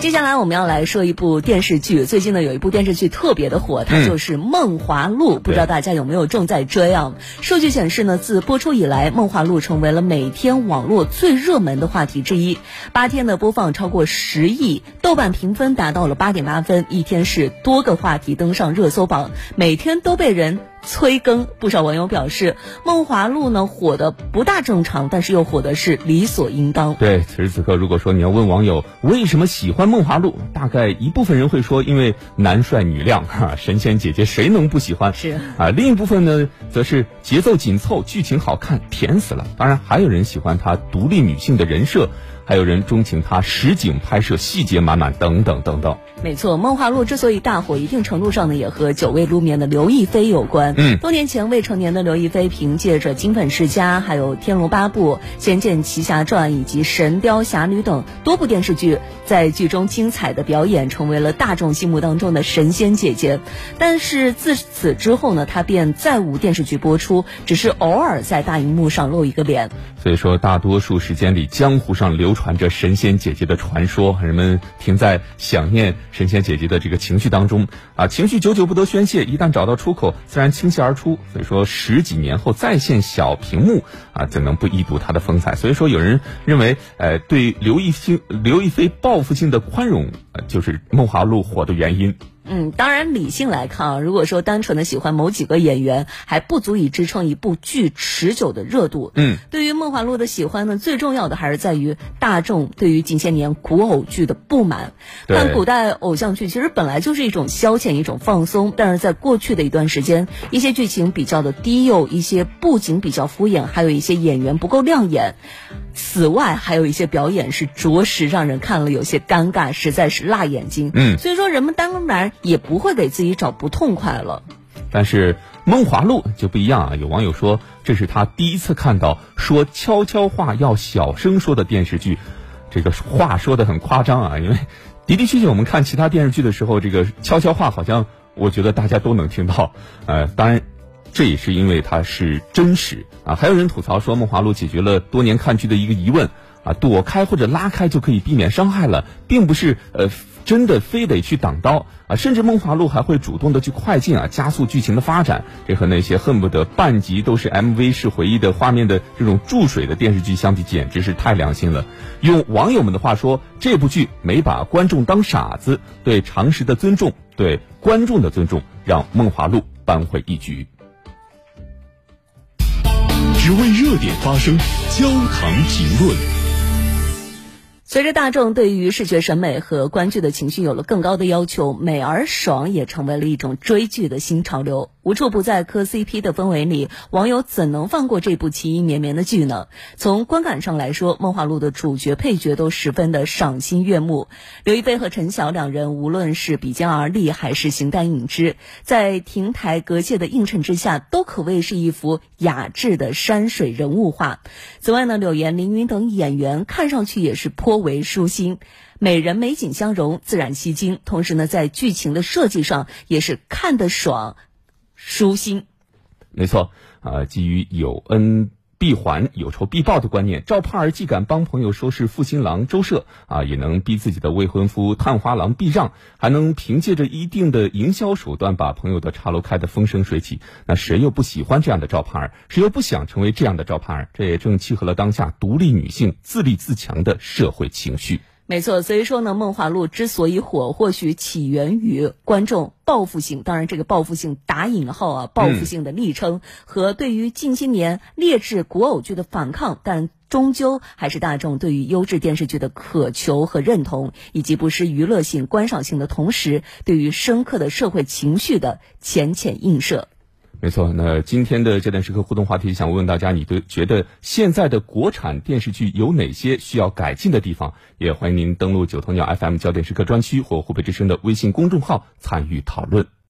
接下来我们要来说一部电视剧，最近呢有一部电视剧特别的火，它就是《梦华录》，不知道大家有没有正在追啊？数据显示呢，自播出以来，《梦华录》成为了每天网络最热门的话题之一，八天的播放超过十亿，豆瓣评分达到了八点八分，一天是多个话题登上热搜榜，每天都被人。催更，不少网友表示，《梦华录》呢火的不大正常，但是又火的是理所应当。对，此时此刻，如果说你要问网友为什么喜欢《梦华录》，大概一部分人会说，因为男帅女靓，哈，神仙姐姐谁能不喜欢？是啊，另一部分呢，则是节奏紧凑，剧情好看，甜死了。当然，还有人喜欢她独立女性的人设。还有人钟情他实景拍摄，细节满满，等等等等。没错，《梦华录》之所以大火，一定程度上呢，也和久未露面的刘亦菲有关。嗯，多年前未成年的刘亦菲，凭借着《金粉世家》、还有《天龙八部》、《仙剑奇侠传》以及《神雕侠侣》等多部电视剧，在剧中精彩的表演，成为了大众心目当中的神仙姐姐。但是自此之后呢，她便再无电视剧播出，只是偶尔在大荧幕上露一个脸。所以说，大多数时间里，江湖上流传着神仙姐姐的传说，人们停在想念神仙姐姐的这个情绪当中啊，情绪久久不得宣泄，一旦找到出口，自然倾泻而出。所以说，十几年后再现小屏幕啊，怎能不一睹她的风采？所以说，有人认为，呃，对刘亦菲、刘亦菲报复性的宽容，就是《梦华录》火的原因。嗯，当然，理性来看啊，如果说单纯的喜欢某几个演员，还不足以支撑一部剧持久的热度。嗯，对于《梦华录》的喜欢呢，最重要的还是在于大众对于近些年古偶剧的不满。看古代偶像剧，其实本来就是一种消遣，一种放松。但是在过去的一段时间，一些剧情比较的低幼，一些布景比较敷衍，还有一些演员不够亮眼。此外，还有一些表演是着实让人看了有些尴尬，实在是辣眼睛。嗯，所以说人们当然也不会给自己找不痛快了。但是《梦华录》就不一样啊！有网友说，这是他第一次看到说悄悄话要小声说的电视剧，这个话说的很夸张啊！因为的的确确，我们看其他电视剧的时候，这个悄悄话好像我觉得大家都能听到。呃，当然。这也是因为它是真实啊！还有人吐槽说，《梦华录》解决了多年看剧的一个疑问啊，躲开或者拉开就可以避免伤害了，并不是呃真的非得去挡刀啊！甚至《梦华录》还会主动的去快进啊，加速剧情的发展。这和那些恨不得半集都是 MV 式回忆的画面的这种注水的电视剧相比，简直是太良心了。用网友们的话说，这部剧没把观众当傻子，对常识的尊重，对观众的尊重，让《梦华录》扳回一局。只为热点发声，焦糖评论。随着大众对于视觉审美和观剧的情绪有了更高的要求，美而爽也成为了一种追剧的新潮流。无处不在磕 CP 的氛围里，网友怎能放过这部情意绵绵的剧呢？从观感上来说，《梦华录》的主角配角都十分的赏心悦目。刘亦菲和陈晓两人，无论是比肩而立，还是形单影只，在亭台阁榭的映衬之下，都可谓是一幅雅致的山水人物画。此外呢，柳岩、凌云等演员看上去也是颇为舒心，美人美景相融，自然吸睛。同时呢，在剧情的设计上也是看得爽。舒心，没错啊。基于有恩必还、有仇必报的观念，赵盼儿既敢帮朋友收拾负心郎周舍啊，也能逼自己的未婚夫探花郎避让，还能凭借着一定的营销手段把朋友的茶楼开得风生水起。那谁又不喜欢这样的赵盼儿？谁又不想成为这样的赵盼儿？这也正契合了当下独立女性自立自强的社会情绪。没错，所以说呢，《梦华录》之所以火，或许起源于观众报复性，当然这个报复性打引号啊，报复性的昵称和对于近些年劣质古偶剧的反抗，但终究还是大众对于优质电视剧的渴求和认同，以及不失娱乐性、观赏性的同时，对于深刻的社会情绪的浅浅映射。没错，那今天的焦点时刻互动话题，想问问大家，你对觉得现在的国产电视剧有哪些需要改进的地方？也欢迎您登录九头鸟 FM 焦点时刻专区或湖北之声的微信公众号参与讨论。